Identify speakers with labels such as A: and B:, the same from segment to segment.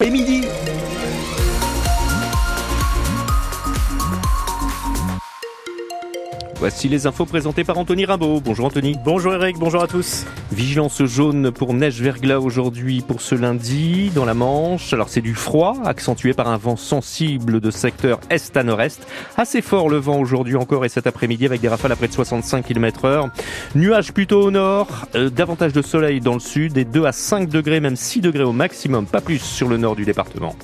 A: Et midi Voici les infos présentées par Anthony Rimbaud. Bonjour Anthony.
B: Bonjour Eric, bonjour à tous.
A: Vigilance jaune pour neige verglas aujourd'hui pour ce lundi dans la Manche. Alors c'est du froid accentué par un vent sensible de secteur est à nord-est. Assez fort le vent aujourd'hui encore et cet après-midi avec des rafales à près de 65 km heure. Nuages plutôt au nord, euh, davantage de soleil dans le sud et 2 à 5 degrés, même 6 degrés au maximum, pas plus sur le nord du département.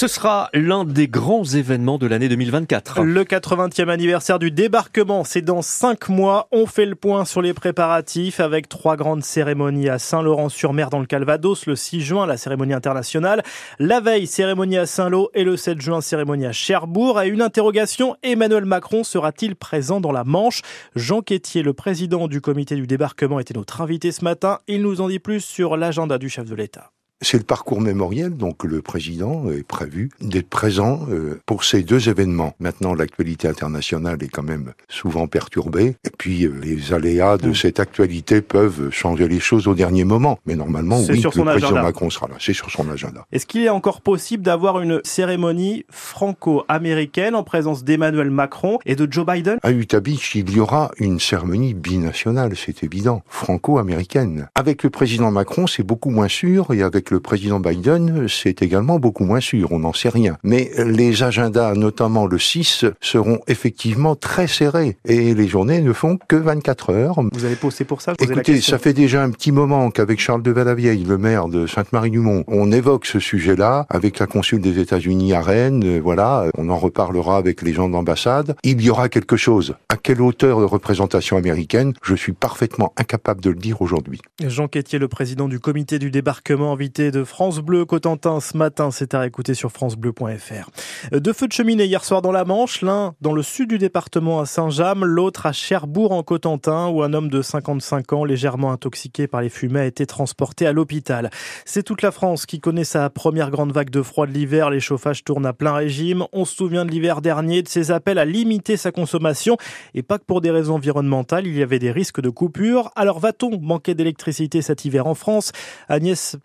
A: Ce sera l'un des grands événements de l'année 2024.
B: Le 80e anniversaire du débarquement, c'est dans cinq mois. On fait le point sur les préparatifs avec trois grandes cérémonies à Saint-Laurent-sur-Mer dans le Calvados le 6 juin, la cérémonie internationale. La veille, cérémonie à Saint-Lô et le 7 juin, cérémonie à Cherbourg. Et une interrogation, Emmanuel Macron sera-t-il présent dans la Manche? Jean Quétier, le président du comité du débarquement, était notre invité ce matin. Il nous en dit plus sur l'agenda du chef de l'État.
C: C'est le parcours mémoriel, donc le président est prévu d'être présent euh, pour ces deux événements. Maintenant, l'actualité internationale est quand même souvent perturbée, et puis euh, les aléas de mmh. cette actualité peuvent changer les choses au dernier moment. Mais normalement, oui, le président Macron sera là. C'est sur son agenda.
B: Est-ce qu'il est encore possible d'avoir une cérémonie franco-américaine en présence d'Emmanuel Macron et de Joe Biden?
C: À Utah Beach, il y aura une cérémonie binationale, c'est évident, franco-américaine. Avec le président Macron, c'est beaucoup moins sûr, et avec le président Biden, c'est également beaucoup moins sûr, on n'en sait rien. Mais les agendas, notamment le 6, seront effectivement très serrés et les journées ne font que 24 heures.
B: Vous avez posé pour ça
C: Écoutez, ça fait déjà un petit moment qu'avec Charles de Valavieille, le maire de Sainte-Marie-du-Mont, on évoque ce sujet-là avec la consul des États-Unis à Rennes. Euh, voilà, on en reparlera avec les gens d'ambassade. Il y aura quelque chose. À quelle hauteur de représentation américaine Je suis parfaitement incapable de le dire aujourd'hui.
B: Jean Quétier, le président du comité du débarquement, invité de France Bleu Cotentin ce matin. C'est à écouter sur francebleu.fr. Deux feux de cheminée hier soir dans la Manche, l'un dans le sud du département à Saint-James, l'autre à Cherbourg en Cotentin où un homme de 55 ans légèrement intoxiqué par les fumées a été transporté à l'hôpital. C'est toute la France qui connaît sa première grande vague de froid de l'hiver. Les chauffages tournent à plein régime. On se souvient de l'hiver dernier, de ses appels à limiter sa consommation et pas que pour des raisons environnementales. Il y avait des risques de coupure. Alors va-t-on manquer d'électricité cet hiver en France? Agnès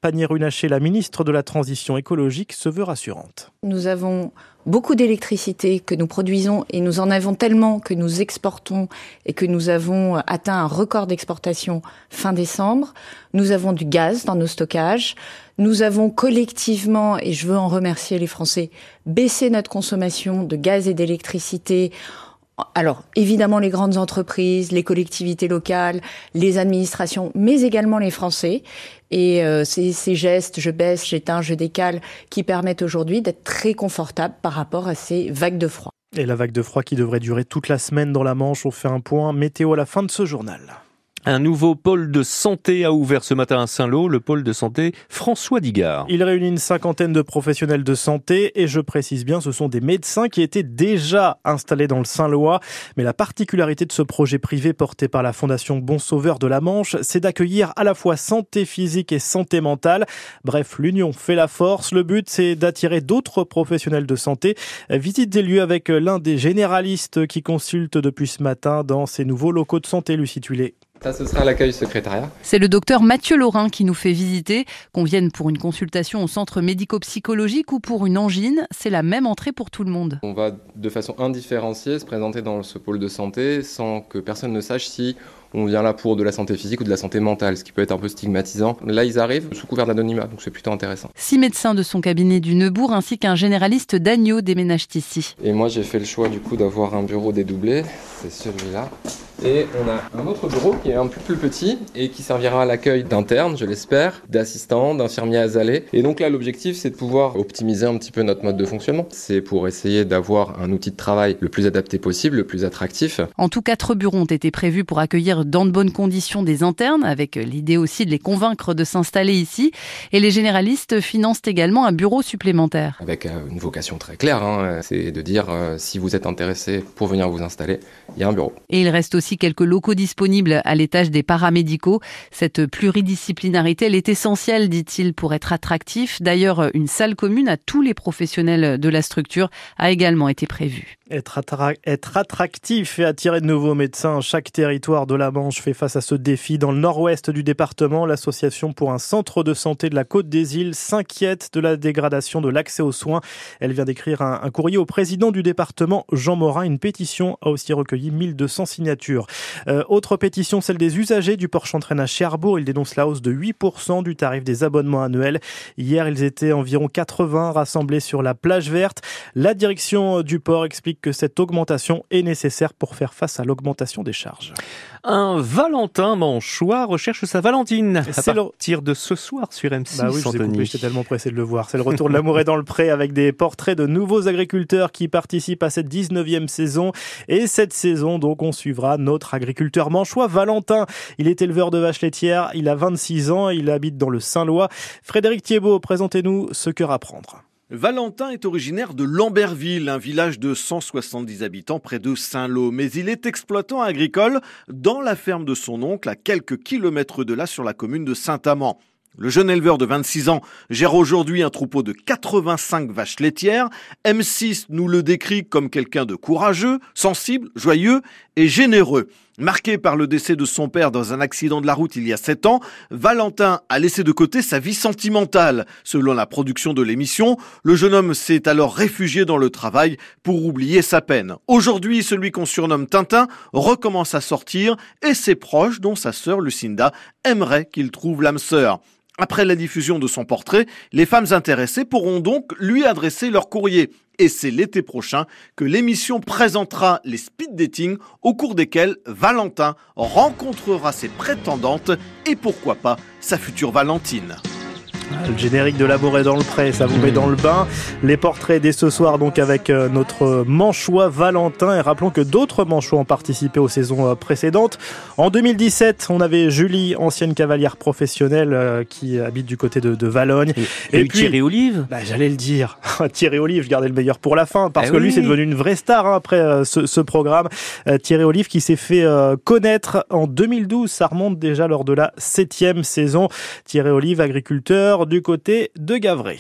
B: pannier la ministre de la Transition écologique, se veut rassurante.
D: Nous avons beaucoup d'électricité que nous produisons et nous en avons tellement que nous exportons et que nous avons atteint un record d'exportation fin décembre. Nous avons du gaz dans nos stockages. Nous avons collectivement, et je veux en remercier les Français, baissé notre consommation de gaz et d'électricité alors, évidemment, les grandes entreprises, les collectivités locales, les administrations, mais également les Français. Et euh, ces, ces, gestes, je baisse, j'éteins, je décale, qui permettent aujourd'hui d'être très confortables par rapport à ces vagues de froid.
B: Et la vague de froid qui devrait durer toute la semaine dans la Manche, on fait un point météo à la fin de ce journal.
A: Un nouveau pôle de santé a ouvert ce matin à Saint-Lô, le pôle de santé François Digard.
B: Il réunit une cinquantaine de professionnels de santé et je précise bien, ce sont des médecins qui étaient déjà installés dans le Saint-Lois. Mais la particularité de ce projet privé porté par la Fondation Bon Sauveur de la Manche, c'est d'accueillir à la fois santé physique et santé mentale. Bref, l'union fait la force. Le but, c'est d'attirer d'autres professionnels de santé. Visite des lieux avec l'un des généralistes qui consulte depuis ce matin dans ces nouveaux locaux de santé, Lucie Tuilé.
E: Ça, ce sera l'accueil secrétariat.
F: C'est le docteur Mathieu Laurin qui nous fait visiter. Qu'on vienne pour une consultation au centre médico-psychologique ou pour une angine, c'est la même entrée pour tout le monde.
E: On va de façon indifférenciée se présenter dans ce pôle de santé sans que personne ne sache si on vient là pour de la santé physique ou de la santé mentale, ce qui peut être un peu stigmatisant. Là, ils arrivent sous couvert d'anonymat, donc c'est plutôt intéressant.
F: Six médecins de son cabinet du Neubourg ainsi qu'un généraliste d'agneau déménagent ici.
E: Et moi, j'ai fait le choix du coup d'avoir un bureau dédoublé, c'est celui-là. Et on a un autre bureau qui est un peu plus petit et qui servira à l'accueil d'internes, je l'espère, d'assistants, d'infirmiers azalés. Et donc là, l'objectif, c'est de pouvoir optimiser un petit peu notre mode de fonctionnement. C'est pour essayer d'avoir un outil de travail le plus adapté possible, le plus attractif.
F: En tout, quatre bureaux ont été prévus pour accueillir dans de bonnes conditions des internes, avec l'idée aussi de les convaincre de s'installer ici. Et les généralistes financent également un bureau supplémentaire.
E: Avec euh, une vocation très claire, hein, c'est de dire euh, si vous êtes intéressé pour venir vous installer, il y a un bureau.
F: Et il reste aussi quelques locaux disponibles à l'étage des paramédicaux. Cette pluridisciplinarité, elle est essentielle, dit-il, pour être attractif. D'ailleurs, une salle commune à tous les professionnels de la structure a également été prévue.
B: Être, être attractif et attirer de nouveaux médecins, chaque territoire de la la Manche fait face à ce défi. Dans le nord-ouest du département, l'association pour un centre de santé de la Côte des Îles s'inquiète de la dégradation de l'accès aux soins. Elle vient d'écrire un, courrier au président du département, Jean Morin. Une pétition a aussi recueilli 1200 signatures. Euh, autre pétition, celle des usagers du port Chantraine à Cherbourg. Ils dénoncent la hausse de 8% du tarif des abonnements annuels. Hier, ils étaient environ 80 rassemblés sur la plage verte. La direction du port explique que cette augmentation est nécessaire pour faire face à l'augmentation des charges.
A: Valentin Manchois recherche sa Valentine à partir de ce soir sur M6.
B: Bah oui, j'étais tellement pressé de le voir. C'est le retour de l'amour est dans le pré avec des portraits de nouveaux agriculteurs qui participent à cette 19e saison. Et cette saison, donc, on suivra notre agriculteur manchois, Valentin. Il est éleveur de vaches laitières, il a 26 ans, il habite dans le Saint-Lois. Frédéric Thiebaud, présentez-nous ce cœur à prendre.
G: Valentin est originaire de Lamberville, un village de 170 habitants près de Saint-Lô, mais il est exploitant agricole dans la ferme de son oncle à quelques kilomètres de là sur la commune de Saint-Amand. Le jeune éleveur de 26 ans gère aujourd'hui un troupeau de 85 vaches laitières. M6 nous le décrit comme quelqu'un de courageux, sensible, joyeux et généreux. Marqué par le décès de son père dans un accident de la route il y a 7 ans, Valentin a laissé de côté sa vie sentimentale. Selon la production de l'émission, le jeune homme s'est alors réfugié dans le travail pour oublier sa peine. Aujourd'hui, celui qu'on surnomme Tintin recommence à sortir et ses proches, dont sa sœur Lucinda, aimeraient qu'il trouve l'âme sœur. Après la diffusion de son portrait, les femmes intéressées pourront donc lui adresser leur courrier. Et c'est l'été prochain que l'émission présentera les speed dating au cours desquels Valentin rencontrera ses prétendantes et pourquoi pas sa future Valentine.
B: Le générique de L'amour est dans le pré, ça vous met dans le bain. Les portraits dès ce soir donc avec euh, notre manchois Valentin et rappelons que d'autres manchois ont participé aux saisons euh, précédentes. En 2017, on avait Julie, ancienne cavalière professionnelle euh, qui habite du côté de, de Valogne.
A: Et, puis Thierry Olive.
B: Bah, J'allais le dire. Thierry Olive, je gardais le meilleur pour la fin parce eh que lui c'est devenu une vraie star hein, après ce, ce, programme. Thierry Olive qui s'est fait connaître en 2012, ça remonte déjà lors de la septième saison. Thierry Olive, agriculteur du côté de Gavray.